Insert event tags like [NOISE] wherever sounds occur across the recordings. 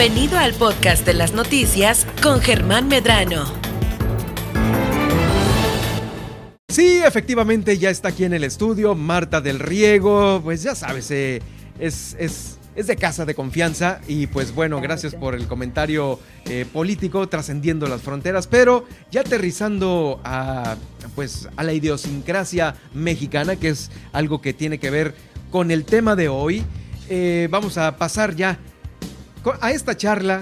Bienvenido al podcast de las noticias con Germán Medrano. Sí, efectivamente ya está aquí en el estudio Marta del Riego, pues ya sabes, eh, es, es, es, de casa de confianza. Y pues bueno, gracias por el comentario eh, político trascendiendo las fronteras, pero ya aterrizando a, pues, a la idiosincrasia mexicana, que es algo que tiene que ver con el tema de hoy, eh, vamos a pasar ya a esta charla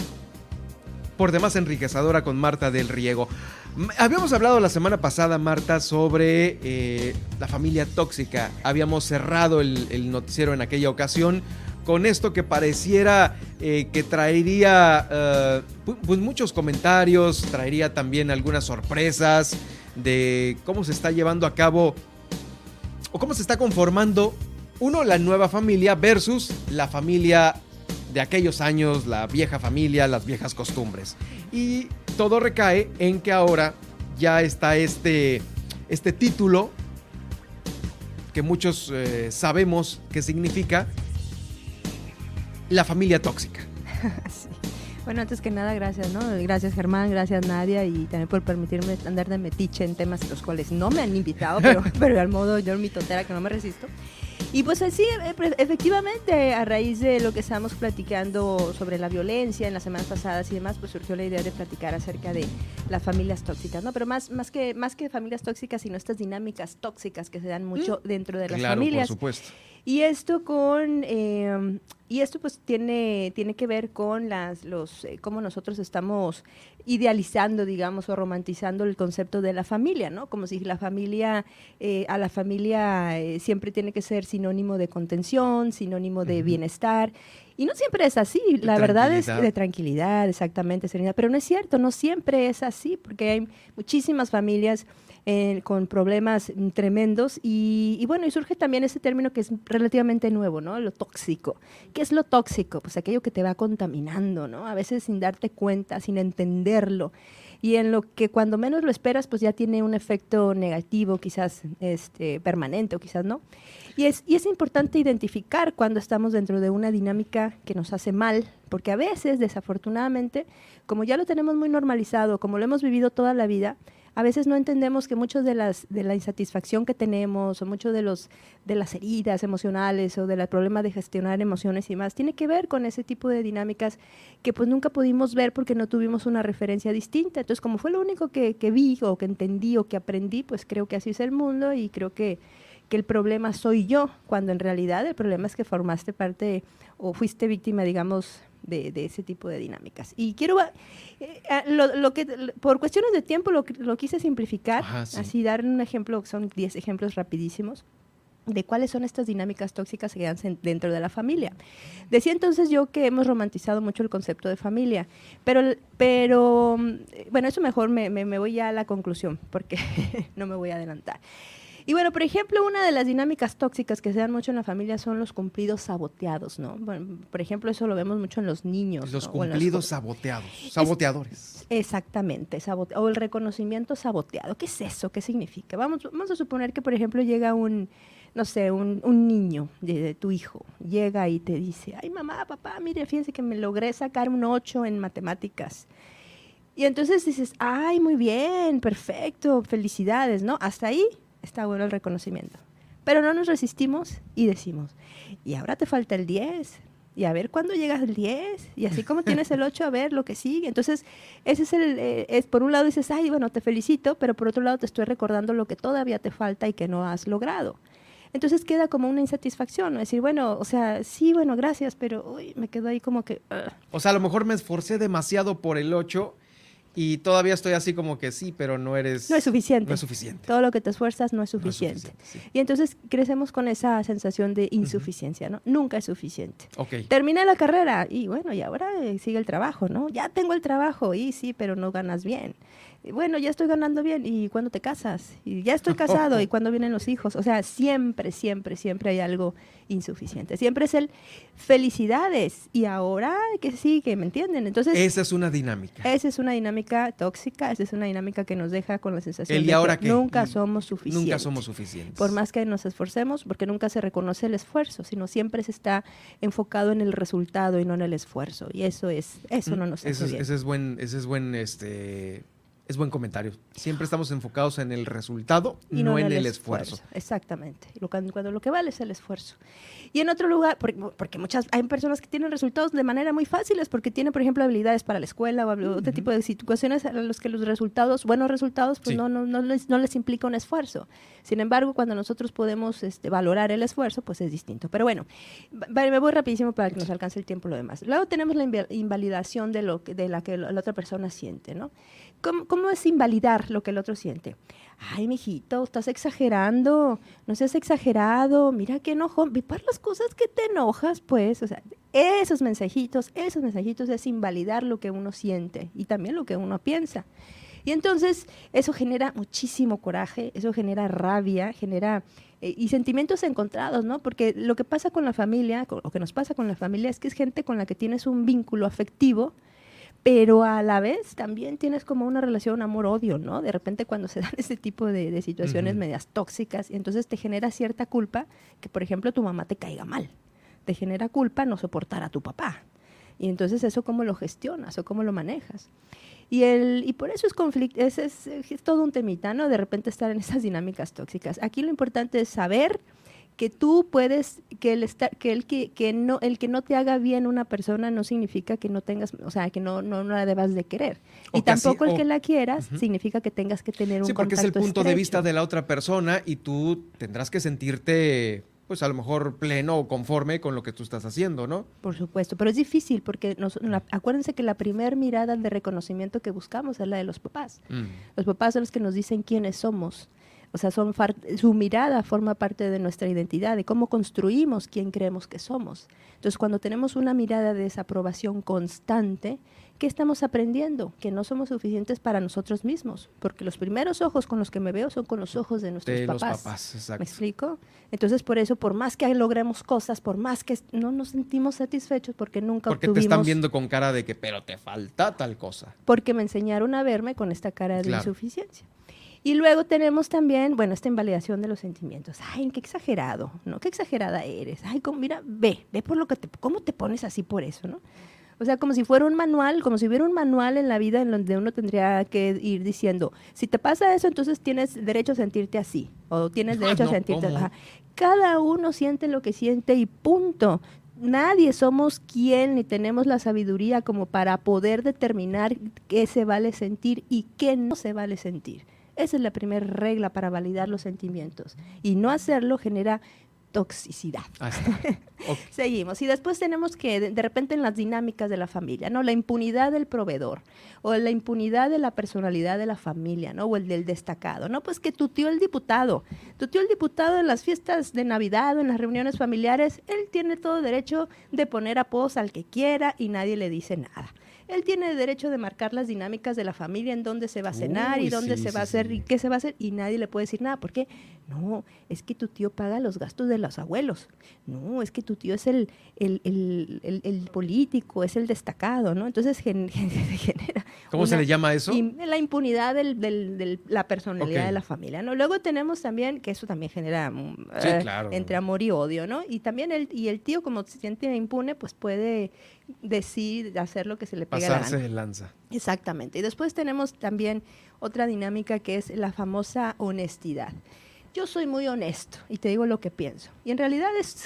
por demás enriquecedora con Marta del Riego. Habíamos hablado la semana pasada, Marta, sobre eh, la familia tóxica. Habíamos cerrado el, noticiero en aquella ocasión con esto que pareciera eh, que traería eh, pues muchos comentarios, traería también algunas sorpresas de cómo se está llevando a cabo o cómo se está conformando, uno, la nueva familia versus la familia de aquellos años, la vieja familia, las viejas costumbres. Y todo recae en que ahora ya está este, este título que muchos eh, sabemos que significa la familia tóxica. [LAUGHS] Bueno, antes que nada, gracias, ¿no? Gracias Germán, gracias Nadia y también por permitirme andar de metiche en temas los cuales no me han invitado, [LAUGHS] pero, pero al modo yo en mi totera que no me resisto. Y pues así, eh, efectivamente, a raíz de lo que estábamos platicando sobre la violencia en las semanas pasadas y demás, pues surgió la idea de platicar acerca de las familias tóxicas, ¿no? Pero más, más, que, más que familias tóxicas, sino estas dinámicas tóxicas que se dan mucho mm. dentro de las claro, familias. Por supuesto. Y esto con em, y esto pues tiene, tiene que ver con las los eh, cómo nosotros estamos idealizando, digamos, o romantizando el concepto de la familia, ¿no? Como si la familia, eh, a la familia eh, siempre tiene que ser sinónimo de contención, sinónimo de bienestar. Y no siempre es así, la verdad es de tranquilidad, exactamente, serenidad. Pero no es cierto, no siempre es así, porque hay muchísimas familias con problemas tremendos. Y, bueno, y surge también ese término que es relativamente nuevo, ¿no? Lo tóxico. ¿Qué es lo tóxico? Pues aquello que te va contaminando, ¿no? A veces sin darte cuenta, sin entenderlo. Y en lo que cuando menos lo esperas, pues ya tiene un efecto negativo, quizás este, permanente o quizás no. Y es, y es importante identificar cuando estamos dentro de una dinámica que nos hace mal, porque a veces, desafortunadamente, como ya lo tenemos muy normalizado, como lo hemos vivido toda la vida, a veces no entendemos que muchos de las de la insatisfacción que tenemos o muchos de los de las heridas emocionales o del problema de gestionar emociones y más tiene que ver con ese tipo de dinámicas que pues nunca pudimos ver porque no tuvimos una referencia distinta. Entonces, como fue lo único que, que vi o que entendí o que aprendí, pues creo que así es el mundo y creo que que el problema soy yo, cuando en realidad el problema es que formaste parte o fuiste víctima, digamos, de, ese tipo de dinámicas. Y quiero, eh, eh, lo, que, por cuestiones de tiempo lo, lo quise simplificar, así dar un ejemplo, son 10 ejemplos rapidísimos de cuáles son estas dinámicas tóxicas que quedan dentro de la familia. Decía entonces yo que hemos romantizado mucho el concepto de familia, pero, pero mm, bueno, eso mejor me, me, me voy ya a la conclusión, porque [LAUGHS] no me voy a adelantar. Y bueno, por ejemplo, una de las dinámicas tóxicas que se dan mucho en la familia son los cumplidos saboteados, ¿no? Bueno, por ejemplo, eso lo vemos mucho en los niños. Los cumplidos saboteados, saboteadores. exactamente, o el reconocimiento saboteado. ¿Qué es eso? ¿Qué significa? Vamos, vamos a suponer que, por ejemplo, llega un, no sé, un, niño de, tu hijo, llega y te dice, ay mamá, papá, mire, fíjense que me logré sacar un 8 en matemáticas. Y entonces dices, ay, muy bien, perfecto, felicidades, ¿no? Hasta ahí está bueno el reconocimiento. Pero no nos resistimos y decimos, y ahora te falta el 10, y a ver cuándo llegas al 10, y así como tienes el 8, a ver lo que sigue. Entonces, ese es el, eh, es, por un lado dices, ay, bueno, te felicito, pero por otro lado te estoy recordando lo que todavía te falta y que no has logrado. Entonces queda como una insatisfacción, ¿no? decir, bueno, o sea, sí, bueno, gracias, pero uy, me quedo ahí como que... O sea, a lo mejor me esforcé demasiado por el 8 y todavía estoy así como que sí, pero no eres... No es suficiente. No es suficiente. Todo lo que te esfuerzas no es suficiente. Y entonces crecemos con esa sensación de insuficiencia, ¿no? Nunca es suficiente. Okay. Terminé la carrera y bueno, y ahora eh, sigue el trabajo, ¿no? Ya tengo el trabajo y sí, pero no ganas bien. Bueno, ya estoy ganando bien, ¿y cuándo te casas? Y ya estoy [LAUGHS] casado, ¿y cuándo vienen los hijos? O sea, siempre, siempre, siempre hay algo insuficiente. Siempre es el felicidades, y ahora que sí, que me entienden. Entonces, esa es una dinámica. Esa es una dinámica tóxica, esa es una dinámica que nos deja con la sensación El y de ahora que nunca Mm, somos suficientes. Nunca somos suficientes. Por más que nos esforcemos, porque nunca se reconoce el esfuerzo, sino siempre se está enfocado en el resultado y no en el esfuerzo. Y eso es, eso no nos hace Mm, ese es, bien. ese es buen, ese es buen, este, es buen comentario. Siempre estamos enfocados en el resultado, y no, en el esfuerzo. Exactamente. Lo, cuando, cuando lo que vale es el esfuerzo. Y en otro lugar, porque, porque muchas hay personas que tienen resultados de manera muy fáciles, porque tienen, por ejemplo, habilidades para la escuela o otro tipo de situaciones a los que los resultados, buenos resultados, pues Sí. no, no, no, les, no les implica un esfuerzo. Sin embargo, cuando nosotros podemos este, valorar el esfuerzo, pues es distinto. Pero bueno, me voy rapidísimo para que nos alcance el tiempo lo demás. Luego tenemos la invalidación de, lo que, de la que la otra persona siente, ¿no? ¿Cómo, ¿Cómo es invalidar lo que el otro siente? Ay, mijito, estás exagerando, no seas exagerado, mira qué enojo, ve por las cosas que te enojas, pues, o sea, esos mensajitos, esos mensajitos es invalidar lo que uno siente y también lo que uno piensa. Y entonces eso genera muchísimo coraje, eso genera rabia, genera eh, y sentimientos encontrados, ¿no? Porque lo que pasa con la familia, lo que nos pasa con la familia es que es gente con la que tienes un vínculo afectivo, pero a la vez también tienes como una relación amor-odio, ¿no? De repente cuando se dan [LAUGHS] ese tipo de, de situaciones Ujú. medias tóxicas, y entonces te genera cierta culpa que, por ejemplo, tu mamá te caiga mal. Te genera culpa no soportar a tu papá. Y entonces eso cómo lo gestionas o cómo lo manejas. Y, el, y por eso es conflicto, es, es, es todo un temita, ¿no? De repente estar en esas dinámicas tóxicas. Aquí lo importante es saber que tú puedes, que el estar, que el que, que no, el que no te haga bien una persona no significa que no tengas, o sea, que no, no, no la debas de querer. O y así- tampoco el o- que la quieras significa que tengas que tener un Sí, porque es el punto de vista de la otra persona y tú tendrás que sentirte, pues a lo mejor pleno o conforme con lo que tú estás haciendo, ¿no? Por supuesto, pero es difícil porque nos- la- acuérdense que la primer mirada de reconocimiento que buscamos es la de los papás. Mm. Los papás son los que nos dicen quiénes somos. O sea, son su mirada forma parte de nuestra identidad, de cómo construimos quién creemos que somos. Entonces, cuando tenemos una mirada de desaprobación constante, ¿qué estamos aprendiendo? Que no somos suficientes para nosotros mismos, porque los primeros ojos con los que me veo son con los ojos de nuestros De los papás. papás, ¿Me exacto. explico? Entonces, por eso, por más que logremos cosas, por más que no nos sentimos satisfechos, porque nunca Porque te obtuvimos están viendo con cara de que, pero te falta tal cosa. porque me enseñaron a verme con esta cara de Claro. insuficiencia. Y luego tenemos también, bueno, esta invalidación de los sentimientos. Ay, qué exagerado, ¿no? Qué exagerada eres. Ay, cómo- mira, ve, ve por lo que te, cómo te pones así por eso, ¿no? O sea, como si fuera un manual, como si hubiera un manual en la vida en donde uno tendría que ir diciendo, si te pasa eso, entonces tienes derecho a sentirte así, o tienes Ah, derecho no, a sentirte ajá. Cada uno siente lo que siente y punto. Nadie somos quien ni tenemos la sabiduría como para poder determinar qué se vale sentir y qué no se vale sentir. Esa es la primera regla para validar los sentimientos. Y no hacerlo genera toxicidad. [LAUGHS] Seguimos. Y después tenemos que, de, de repente, en las dinámicas de la familia, ¿no? La impunidad del proveedor, o la impunidad de la personalidad de la familia, ¿no? O el del destacado, ¿no? Pues que tu tío el diputado, tu tío el diputado en las fiestas de Navidad o en las reuniones familiares, él tiene todo derecho de poner apodos al que quiera y nadie le dice nada. Él tiene derecho de marcar las dinámicas de la familia, en dónde se va a cenar y dónde sí, se va a hacer sí. y qué se va a hacer y nadie le puede decir nada. ¿Por qué? No, es que tu tío paga los gastos de los abuelos. No, es que tu tío es el, el, el- el- político, es el destacado, ¿no? Entonces [LAUGHS] gen- genera... ¿Cómo se le llama eso? la impunidad de la personalidad de la familia, ¿no? Luego tenemos también, que eso también genera mm, Sí, eh, claro. entre amor y odio, ¿no? Y también el, y el tío, como se siente impune, pues puede decir, hacer lo que se le pega la Pasarse gana. de lanza. Exactamente. Y después tenemos también otra dinámica que es la famosa honestidad. Yo soy muy honesto y te digo lo que pienso. Y en realidad es-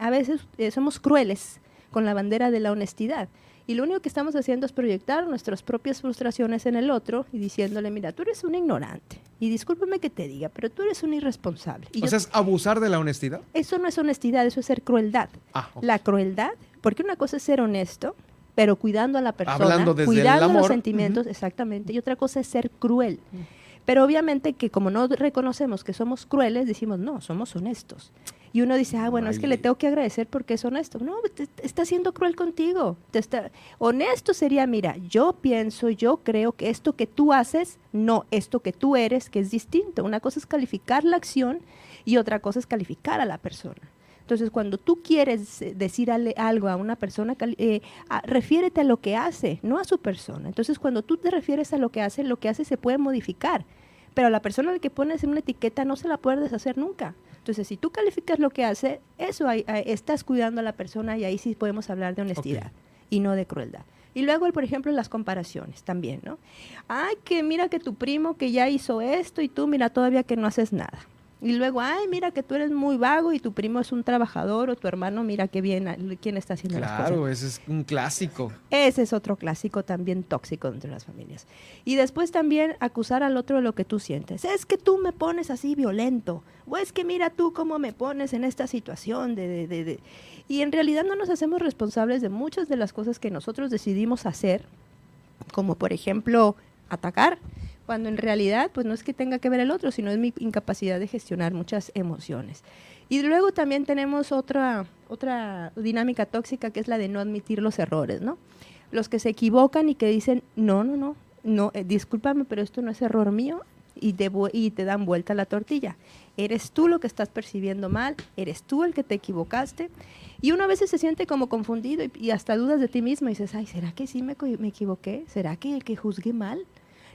a veces eh, somos crueles con la bandera de la honestidad. Y lo único que estamos haciendo es proyectar nuestras propias frustraciones en el otro y diciéndole, mira, tú eres un ignorante. Y discúlpame que te diga, pero tú eres un irresponsable. Y O yo- sea, es abusar de la honestidad. eso no es honestidad, eso es ser crueldad. Ah. La crueldad, porque una cosa es ser honesto, pero cuidando a la persona, Hablando desde el cuidando los sentimientos, exactamente, y otra cosa es ser cruel. Pero obviamente que como no reconocemos que somos crueles, decimos, no, somos honestos. Y uno dice, ah, bueno, es que le tengo que agradecer porque es honesto. No, está siendo cruel contigo. Te está... Honesto sería, mira, yo pienso, yo creo que esto que tú haces, no, esto que tú eres, que es distinto. Una cosa es calificar la acción y otra cosa es calificar a la persona. Entonces, cuando tú quieres eh, decir algo a una persona, eh, refiérete a lo que hace, no a su persona. Entonces, cuando tú te refieres a lo que hace, lo que hace se puede modificar, pero la persona a la que pones una etiqueta no se la puedes deshacer nunca. Entonces, si tú calificas lo que hace, eso estás cuidando a la persona y ahí sí podemos hablar de honestidad y no de crueldad. Y luego, por ejemplo, las comparaciones también, ¿no? Ay, que mira que tu primo que ya hizo esto y tú mira todavía que no haces nada. Y luego, ay, mira que tú eres muy vago y tu primo es un trabajador o tu hermano, mira qué bien, quién está haciendo las cosas. Claro, ese es un clásico. Ese es otro clásico también tóxico entre las familias. Y después también acusar al otro de lo que tú sientes. Es que tú me pones así violento. O es que mira tú cómo me pones en esta situación de, de, de, de. Y en realidad no nos hacemos responsables de muchas de las cosas que nosotros decidimos hacer, como por ejemplo atacar cuando en realidad pues no es que tenga que ver el otro, sino es mi incapacidad de gestionar muchas emociones. Y luego también tenemos otra, otra dinámica tóxica que es la de no admitir los errores, ¿no? Los que se equivocan y que dicen, no, no, no, no, eh, discúlpame, pero esto no es error mío y te, y te dan vuelta la tortilla. Eres tú lo que estás percibiendo mal, eres tú el que te equivocaste. Y uno a veces se siente como confundido y, hasta dudas de ti mismo y dices, ay, ¿será que sí me, me equivoqué? ¿Será que el que juzgué mal?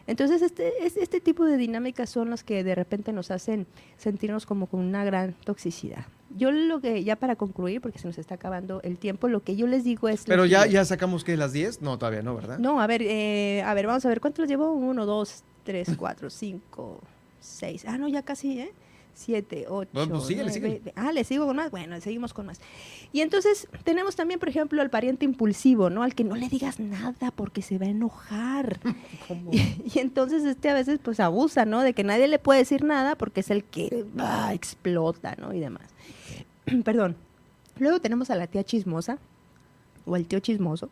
Entonces, este, este tipo de dinámicas son las que de repente nos hacen sentirnos como con una gran toxicidad. Yo lo que, ya para concluir, porque se nos está acabando el tiempo, lo que yo les digo es... Pero ya, ya sacamos que las 10, no, todavía no, ¿verdad? No, a ver, eh, a ver, vamos a ver, ¿cuántos llevo? Uno, dos, tres, cuatro, cinco, seis. Ah, no, ya casi, ¿eh? 7, 8. Bueno, pues Ah, le sigo con más. Bueno, seguimos con más. Y entonces tenemos también, por ejemplo, al pariente impulsivo, ¿no? Al que no le digas nada porque se va a enojar. [LAUGHS] [LAUGHS] Y, entonces este a veces pues abusa, ¿no? De que nadie le puede decir nada porque es el que explota, ¿no? Y demás. [CLEARS THROAT] Perdón. Luego tenemos a la tía chismosa o el tío chismoso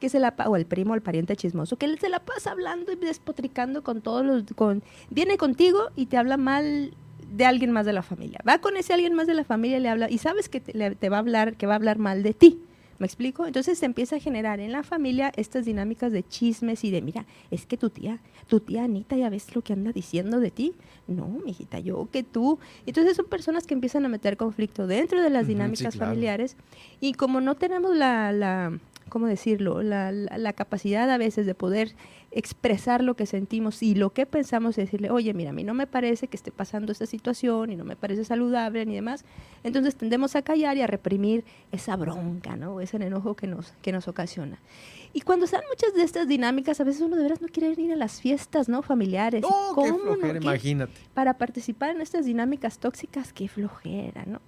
que se la o el primo el pariente chismoso que se la pasa hablando y despotricando con todos los con viene contigo y te habla mal de alguien más de la familia. Va con ese alguien más de la familia y le habla, y sabes que te, va a hablar, que va a hablar mal de ti. ¿Me explico? Entonces se empieza a generar en la familia estas dinámicas de chismes y de, mira, es que tu tía, tu tía Anita, ya ves lo que anda diciendo de ti. No, mijita, yo que tú. Entonces son personas que empiezan a meter conflicto dentro de las dinámicas familiares y como no tenemos la, la ¿cómo decirlo? La, la, capacidad a veces de poder expresar lo que sentimos y lo que pensamos y decirle, oye, mira, a mí no me parece que esté pasando esta situación y no me parece saludable ni demás. Entonces tendemos a callar y a reprimir esa bronca, ¿no? Ese enojo que nos, que nos ocasiona. Y cuando están muchas de estas dinámicas, a veces uno de veras no quiere ir a las fiestas, ¿no? Familiares. No, qué flojera, imagínate. Para participar en estas dinámicas tóxicas, qué flojera, ¿no?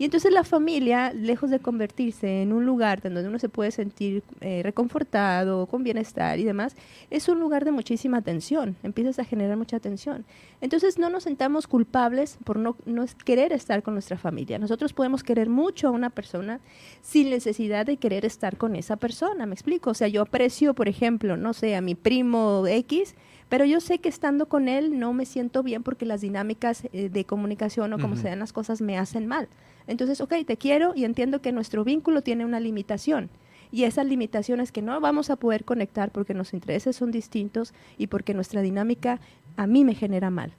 Y entonces la familia, lejos de convertirse en un lugar donde uno se puede sentir eh, reconfortado, con bienestar y demás, es un lugar de muchísima tensión, empiezas a generar mucha tensión. Entonces no nos sentamos culpables por no, no querer estar con nuestra familia. Nosotros podemos querer mucho a una persona sin necesidad de querer estar con esa persona, ¿me explico? O sea, yo aprecio, por ejemplo, no sé, a mi primo X, pero yo sé que estando con él no me siento bien porque las dinámicas eh, de comunicación o como se dan las cosas me hacen mal. Entonces, ok, te quiero y entiendo que nuestro vínculo tiene una limitación. Y esas limitaciones que no vamos a poder conectar porque nuestros intereses son distintos y porque nuestra dinámica a mí me genera mal.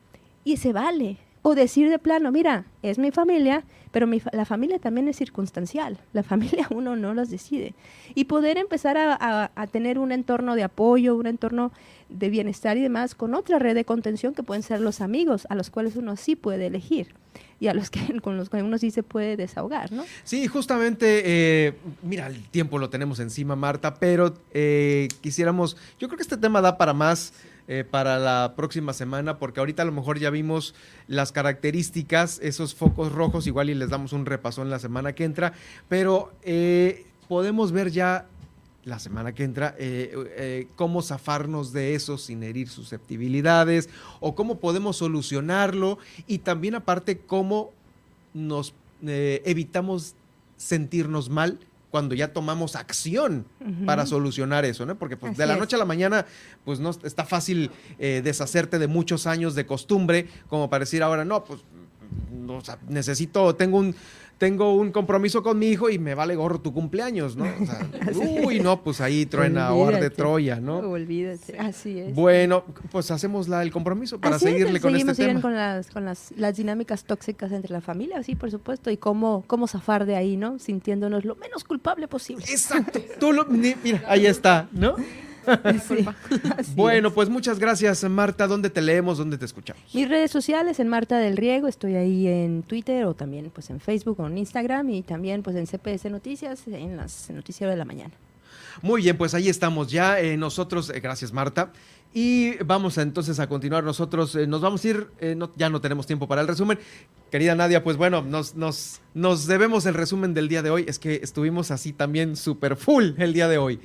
Y se vale. O decir de plano, mira, es mi familia, pero mi, la familia también es circunstancial. [LAUGHS] La familia uno no las decide. Y poder empezar a, a, tener un entorno de apoyo, un entorno de bienestar y demás con otra red de contención que pueden ser los amigos, a los cuales uno sí puede elegir y a los que [LAUGHS] con los que uno sí se puede desahogar, ¿no? Sí, justamente, eh, mira, el tiempo lo tenemos encima, Marta, pero eh, quisiéramos, yo creo que este tema da para más. Eh, para la próxima semana, porque ahorita a lo mejor ya vimos las características, esos focos rojos, igual y les damos un repaso en la semana que entra, pero podemos ver ya la semana que entra, eh, eh, cómo zafarnos de eso sin herir susceptibilidades o cómo podemos solucionarlo y también aparte cómo nos eh, evitamos sentirnos mal cuando ya tomamos acción para solucionar eso, ¿no? Porque pues, de la noche a la mañana, pues no está fácil deshacerte de muchos años de costumbre, como para decir ahora, no, pues o sea, necesito, tengo un, tengo un compromiso con mi hijo y me vale gorro tu cumpleaños, ¿no? O sea, [LAUGHS] uy, no, pues ahí truena Or de Troya, ¿no? Olvídate, así es. Bueno, pues hacemos la, el compromiso para seguirle con este tema. con, las, con las, las, dinámicas tóxicas entre la familia, sí, por supuesto, y cómo, cómo zafar de ahí, ¿no? Sintiéndonos lo menos culpable posible. Exacto. Tú lo, mira, ahí está, ¿no? [LAUGHS] bueno, pues muchas gracias, Marta. ¿Dónde te leemos? ¿Dónde te escuchamos? Mis redes sociales en Marta del Riego. Estoy ahí en Twitter o también pues en Facebook o en Instagram y también pues en CPS Noticias en las Noticiero de la Mañana. Muy bien, pues ahí estamos ya. Eh, nosotros, eh, gracias Marta. Y vamos entonces a continuar nosotros. Eh, nos vamos a ir, ya no tenemos tiempo para el resumen. Querida Nadia, pues bueno, nos, nos, nos debemos el resumen del día de hoy. Es que estuvimos así también súper full el día de hoy.